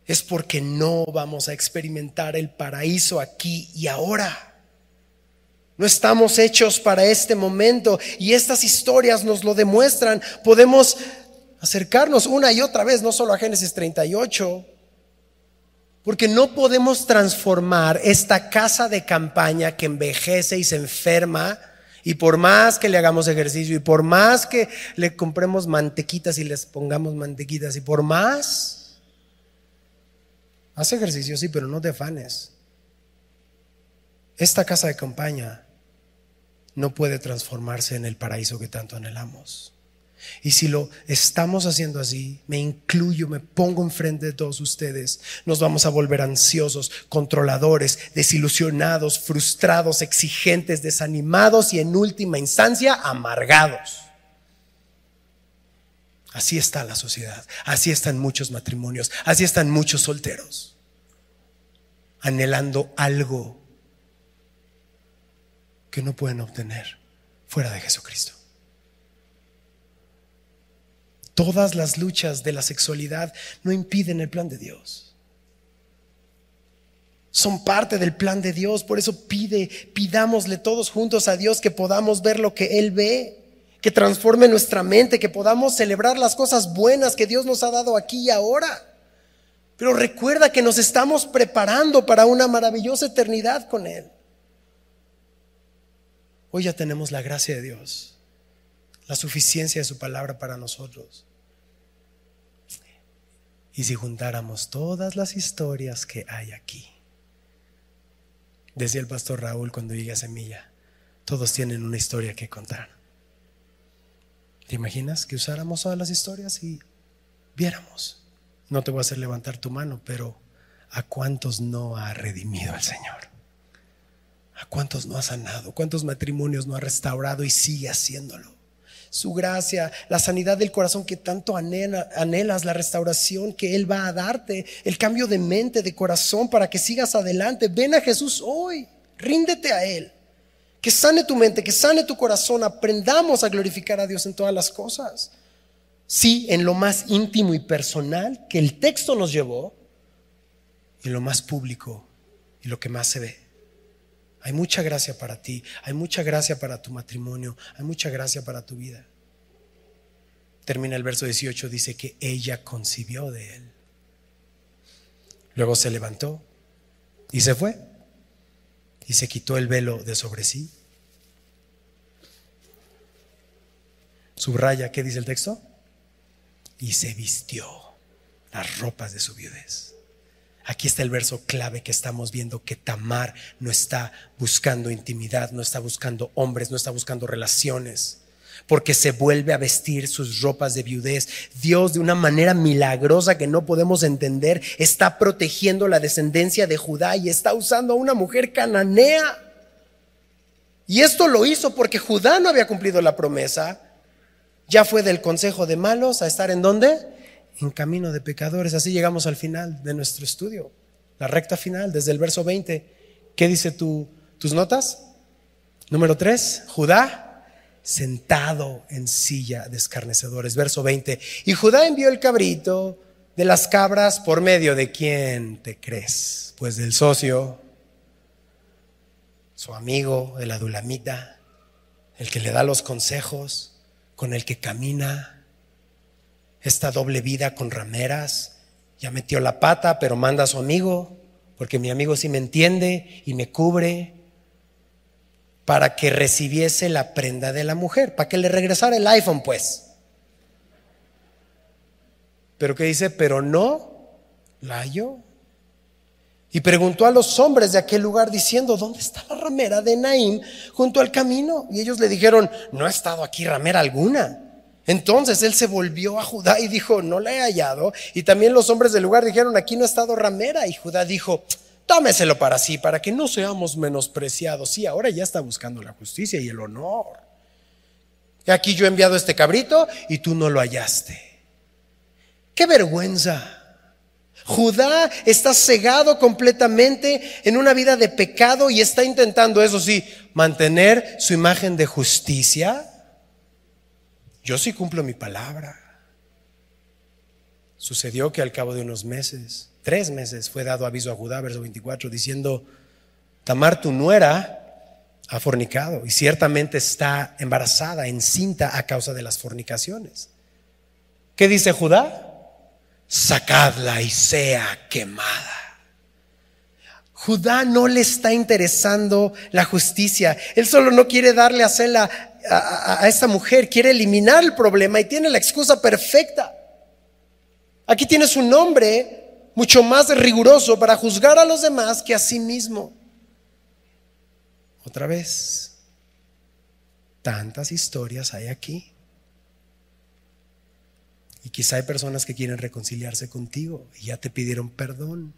A: es porque no vamos a experimentar el paraíso aquí y ahora. No estamos hechos para este momento y estas historias nos lo demuestran. Podemos acercarnos una y otra vez, no solo a Génesis 38, porque no podemos transformar esta casa de campaña que envejece y se enferma. Y por más que le hagamos ejercicio y por más que le compremos mantequitas y les pongamos mantequitas y por más Haz ejercicio, sí, pero no te afanes. Esta casa de campaña no puede transformarse en el paraíso que tanto anhelamos. Y si lo estamos haciendo así, me incluyo, me pongo enfrente de todos ustedes, nos vamos a volver ansiosos, controladores, desilusionados, frustrados, exigentes, desanimados y en última instancia amargados. Así está la sociedad, así están muchos matrimonios, así están muchos solteros, anhelando algo que no pueden obtener fuera de Jesucristo. Todas las luchas de la sexualidad no impiden el plan de Dios. Son parte del plan de Dios, por eso pide, pidámosle todos juntos a Dios que podamos ver lo que Él ve que transforme nuestra mente, que podamos celebrar las cosas buenas que Dios nos ha dado aquí y ahora. Pero recuerda que nos estamos preparando para una maravillosa eternidad con Él. Hoy ya tenemos la gracia de Dios, la suficiencia de su palabra para nosotros. Y si juntáramos todas las historias que hay aquí, decía el pastor Raúl cuando llegué a Semilla, todos tienen una historia que contar. ¿Te imaginas que usáramos todas las historias y viéramos? No te voy a hacer levantar tu mano, pero ¿a cuántos no ha redimido el Señor? ¿A cuántos no ha sanado? ¿Cuántos matrimonios no ha restaurado y sigue haciéndolo? Su gracia, la sanidad del corazón que tanto anhelas, la restauración que Él va a darte, el cambio de mente, de corazón para que sigas adelante. Ven a Jesús hoy, ríndete a Él que sane tu mente, que sane tu corazón, aprendamos a glorificar a Dios en todas las cosas. Sí, en lo más íntimo y personal que el texto nos llevó, y en lo más público y lo que más se ve. Hay mucha gracia para ti, hay mucha gracia para tu matrimonio, hay mucha gracia para tu vida. Termina el verso 18, dice que ella concibió de él. Luego se levantó y se fue y se quitó el velo de sobre sí. Subraya, ¿qué dice el texto? Y se vistió las ropas de su viudez. Aquí está el verso clave que estamos viendo, que Tamar no está buscando intimidad, no está buscando hombres, no está buscando relaciones, porque se vuelve a vestir sus ropas de viudez. Dios de una manera milagrosa que no podemos entender está protegiendo la descendencia de Judá y está usando a una mujer cananea. Y esto lo hizo porque Judá no había cumplido la promesa. Ya fue del consejo de malos a estar en dónde? En camino de pecadores. Así llegamos al final de nuestro estudio, la recta final, desde el verso 20. ¿Qué dice tu, tus notas? Número 3, Judá sentado en silla de escarnecedores. Verso 20. Y Judá envió el cabrito de las cabras por medio de quién te crees? Pues del socio, su amigo, el adulamita, el que le da los consejos, con el que camina esta doble vida con rameras. Ya metió la pata, pero manda a su amigo, porque mi amigo sí me entiende y me cubre, para que recibiese la prenda de la mujer, para que le regresara el iPhone, pues. Pero que dice, pero no la halló. Y preguntó a los hombres de aquel lugar diciendo, ¿dónde está la ramera de Naim junto al camino? Y ellos le dijeron, no ha estado aquí ramera alguna. Entonces él se volvió a Judá y dijo, no la he hallado. Y también los hombres del lugar dijeron, aquí no ha estado ramera. Y Judá dijo, tómeselo para sí, para que no seamos menospreciados. Sí, ahora ya está buscando la justicia y el honor. Aquí yo he enviado este cabrito y tú no lo hallaste. Qué vergüenza. Judá está cegado completamente en una vida de pecado y está intentando, eso sí, mantener su imagen de justicia yo sí cumplo mi palabra. Sucedió que al cabo de unos meses, tres meses, fue dado aviso a Judá, verso 24, diciendo, Tamar, tu nuera, ha fornicado y ciertamente está embarazada, encinta a causa de las fornicaciones. ¿Qué dice Judá? Sacadla y sea quemada. Judá no le está interesando la justicia. Él solo no quiere darle a hacerla a, esta mujer, quiere eliminar el problema y tiene la excusa perfecta. Aquí tienes un hombre mucho más riguroso para juzgar a los demás que a sí mismo. Otra vez, tantas historias hay aquí. Y quizá hay personas que quieren reconciliarse contigo y ya te pidieron perdón.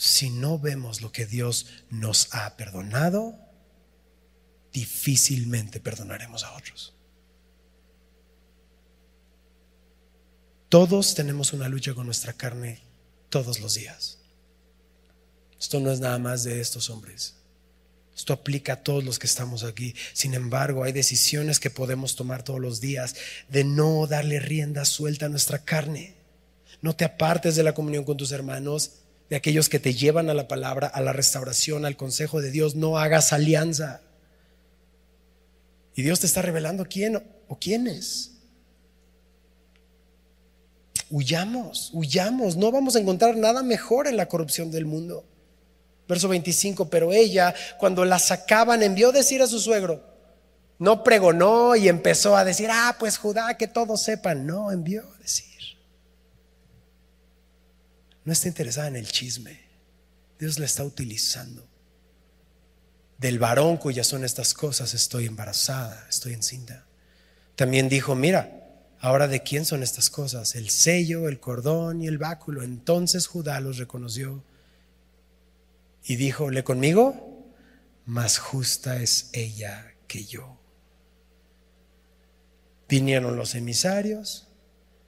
A: Si no vemos lo que Dios nos ha perdonado, difícilmente perdonaremos a otros. Todos tenemos una lucha con nuestra carne todos los días. Esto no es nada más de estos hombres. Esto aplica a todos los que estamos aquí. Sin embargo, hay decisiones que podemos tomar todos los días de no darle rienda suelta a nuestra carne. No te apartes de la comunión con tus hermanos de aquellos que te llevan a la palabra, a la restauración, al consejo de Dios. No hagas alianza. Y Dios te está revelando quién o quiénes. Huyamos, huyamos. No vamos a encontrar nada mejor en la corrupción del mundo. Verso 25, pero ella, cuando la sacaban, envió decir a su suegro. No pregonó y empezó a decir, ah, pues Judá, que todos sepan. No, envió decir no está interesada en el chisme. Dios la está utilizando. Del varón cuyas son estas cosas, estoy embarazada, estoy encinta. También dijo, mira, ahora de quién son estas cosas, el sello, el cordón y el báculo. Entonces Judá los reconoció y dijo, ¿le conmigo? Más justa es ella que yo. Vinieron los emisarios,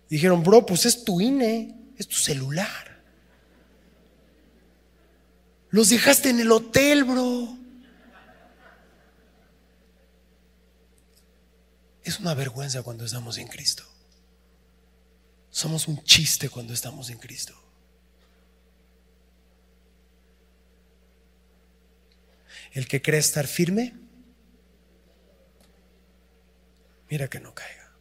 A: dijeron, bro, pues es tu INE, es tu celular. Los dejaste en el hotel, bro. Es una vergüenza cuando estamos en Cristo. Somos un chiste cuando estamos en Cristo. El que cree estar firme, mira que no caiga.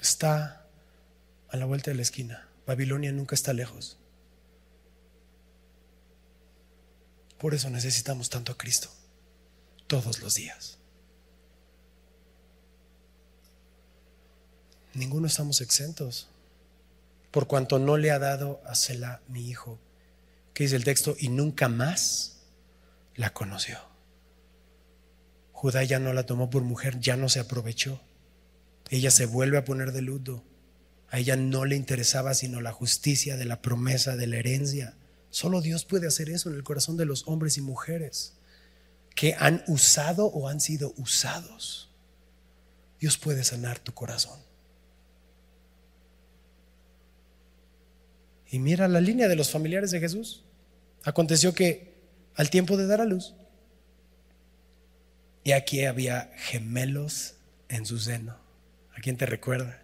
A: Está a la vuelta de la esquina. Babilonia nunca está lejos. Por eso necesitamos tanto a Cristo todos los días. Ninguno estamos exentos. Por cuanto no le ha dado a Selah mi hijo. ¿Qué dice el texto? Y nunca más la conoció. Judá ya no la tomó por mujer, ya no se aprovechó. Ella se vuelve a poner de luto. A ella no le interesaba sino la justicia de la promesa de la herencia. Solo Dios puede hacer eso en el corazón de los hombres y mujeres que han usado o han sido usados. Dios puede sanar tu corazón. Y mira la línea de los familiares de Jesús. Aconteció que al tiempo de dar a luz, y aquí había gemelos en su seno. ¿A quién te recuerda?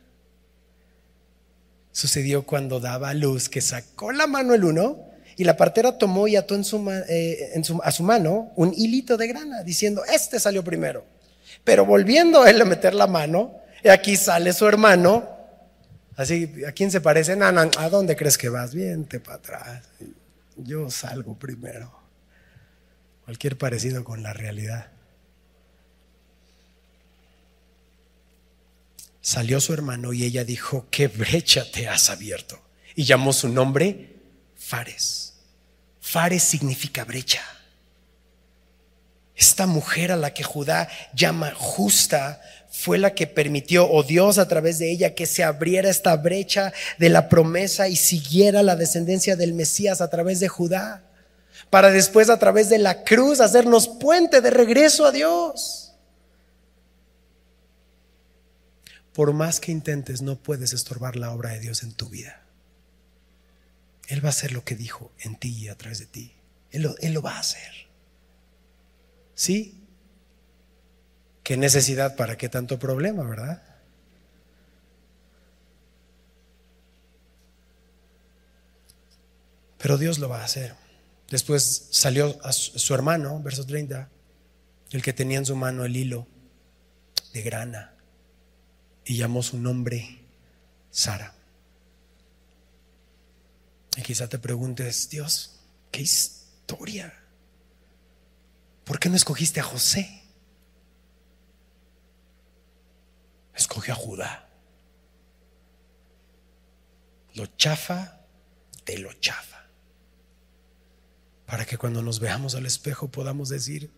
A: Sucedió cuando daba a luz que sacó la mano el uno y la partera tomó y ató en su, eh, a su mano un hilito de grana, diciendo, este salió primero. Pero volviendo él a meter la mano, y aquí sale su hermano. Así, ¿a quién se parece? Nana, ¿a dónde crees que vas? Viente para atrás. Yo salgo primero. Cualquier parecido con la realidad. Salió su hermano y ella dijo, ¿qué brecha te has abierto? Y llamó su nombre Fares. Fares significa brecha. Esta mujer a la que Judá llama justa fue la que permitió, o Dios a través de ella, que se abriera esta brecha de la promesa y siguiera la descendencia del Mesías a través de Judá, para después a través de la cruz hacernos puente de regreso a Dios. Por más que intentes, no puedes estorbar la obra de Dios en tu vida. Él va a hacer lo que dijo en ti y a través de ti. Él lo, va a hacer. ¿Sí? ¿Qué necesidad para qué tanto problema, verdad? Pero Dios lo va a hacer. Después salió a su hermano, verso 30, el que tenía en su mano el hilo de grana y llamó su nombre Sara. Y quizá te preguntes, Dios, ¿qué historia? ¿Por qué no escogiste a José? Escogió a Judá. Lo chafa de lo chafa. Para que cuando nos veamos al espejo podamos decir,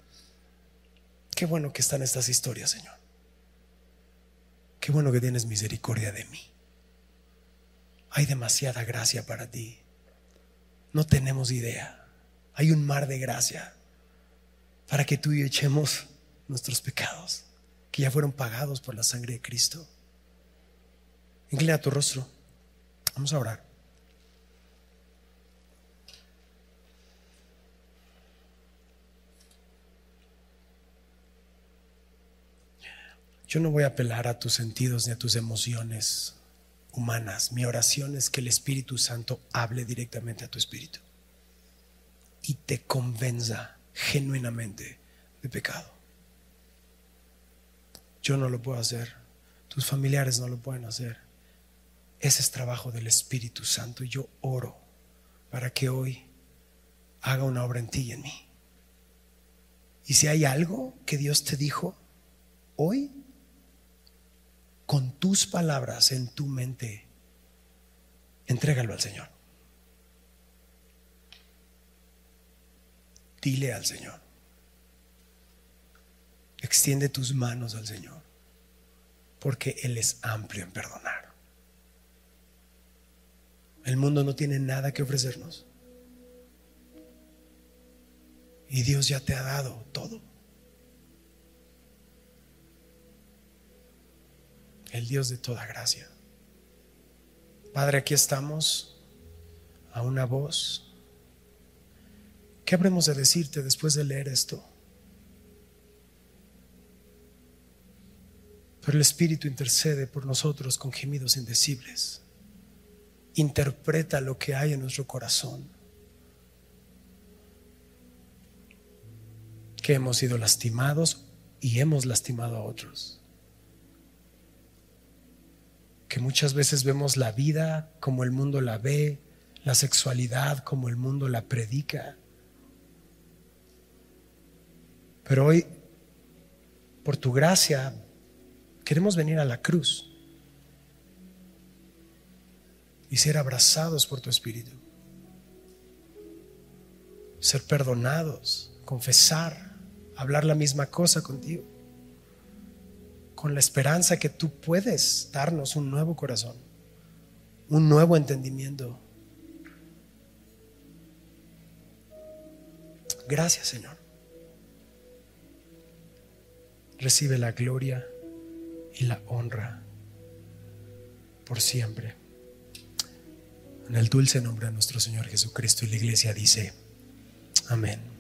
A: qué bueno que están estas historias, Señor. Qué bueno que tienes misericordia de mí. Hay demasiada gracia para ti. No tenemos idea. Hay un mar de gracia para que tú y yo echemos nuestros pecados, que ya fueron pagados por la sangre de Cristo. Inclina tu rostro. Vamos a orar. Yo no voy a apelar a tus sentidos ni a tus emociones humanas. Mi oración es que el Espíritu Santo hable directamente a tu espíritu y te convenza genuinamente de pecado. Yo no lo puedo hacer, tus familiares no lo pueden hacer. Ese es trabajo del Espíritu Santo yo oro para que hoy haga una obra en ti y en mí. Y si hay algo que Dios te dijo hoy, con tus palabras en tu mente, entrégalo al Señor. Dile al Señor. Extiende tus manos al Señor, porque Él es amplio en perdonar. El mundo no tiene nada que ofrecernos. Y Dios ya te ha dado todo. El Dios de toda gracia. Padre, aquí estamos a una voz. ¿Qué habremos de decirte después de leer esto? Pero el Espíritu intercede por nosotros con gemidos indecibles. Interpreta lo que hay en nuestro corazón. Que hemos sido lastimados y hemos lastimado a otros que muchas veces vemos la vida como el mundo la ve, la sexualidad como el mundo la predica. Pero hoy, por tu gracia, queremos venir a la cruz y ser abrazados por tu Espíritu. Ser perdonados, confesar, hablar la misma cosa contigo. Con la esperanza que tú puedes darnos un nuevo corazón, un nuevo entendimiento. Gracias Señor. Recibe la gloria y la honra por siempre. En el dulce nombre de nuestro Señor Jesucristo y la iglesia dice, amén.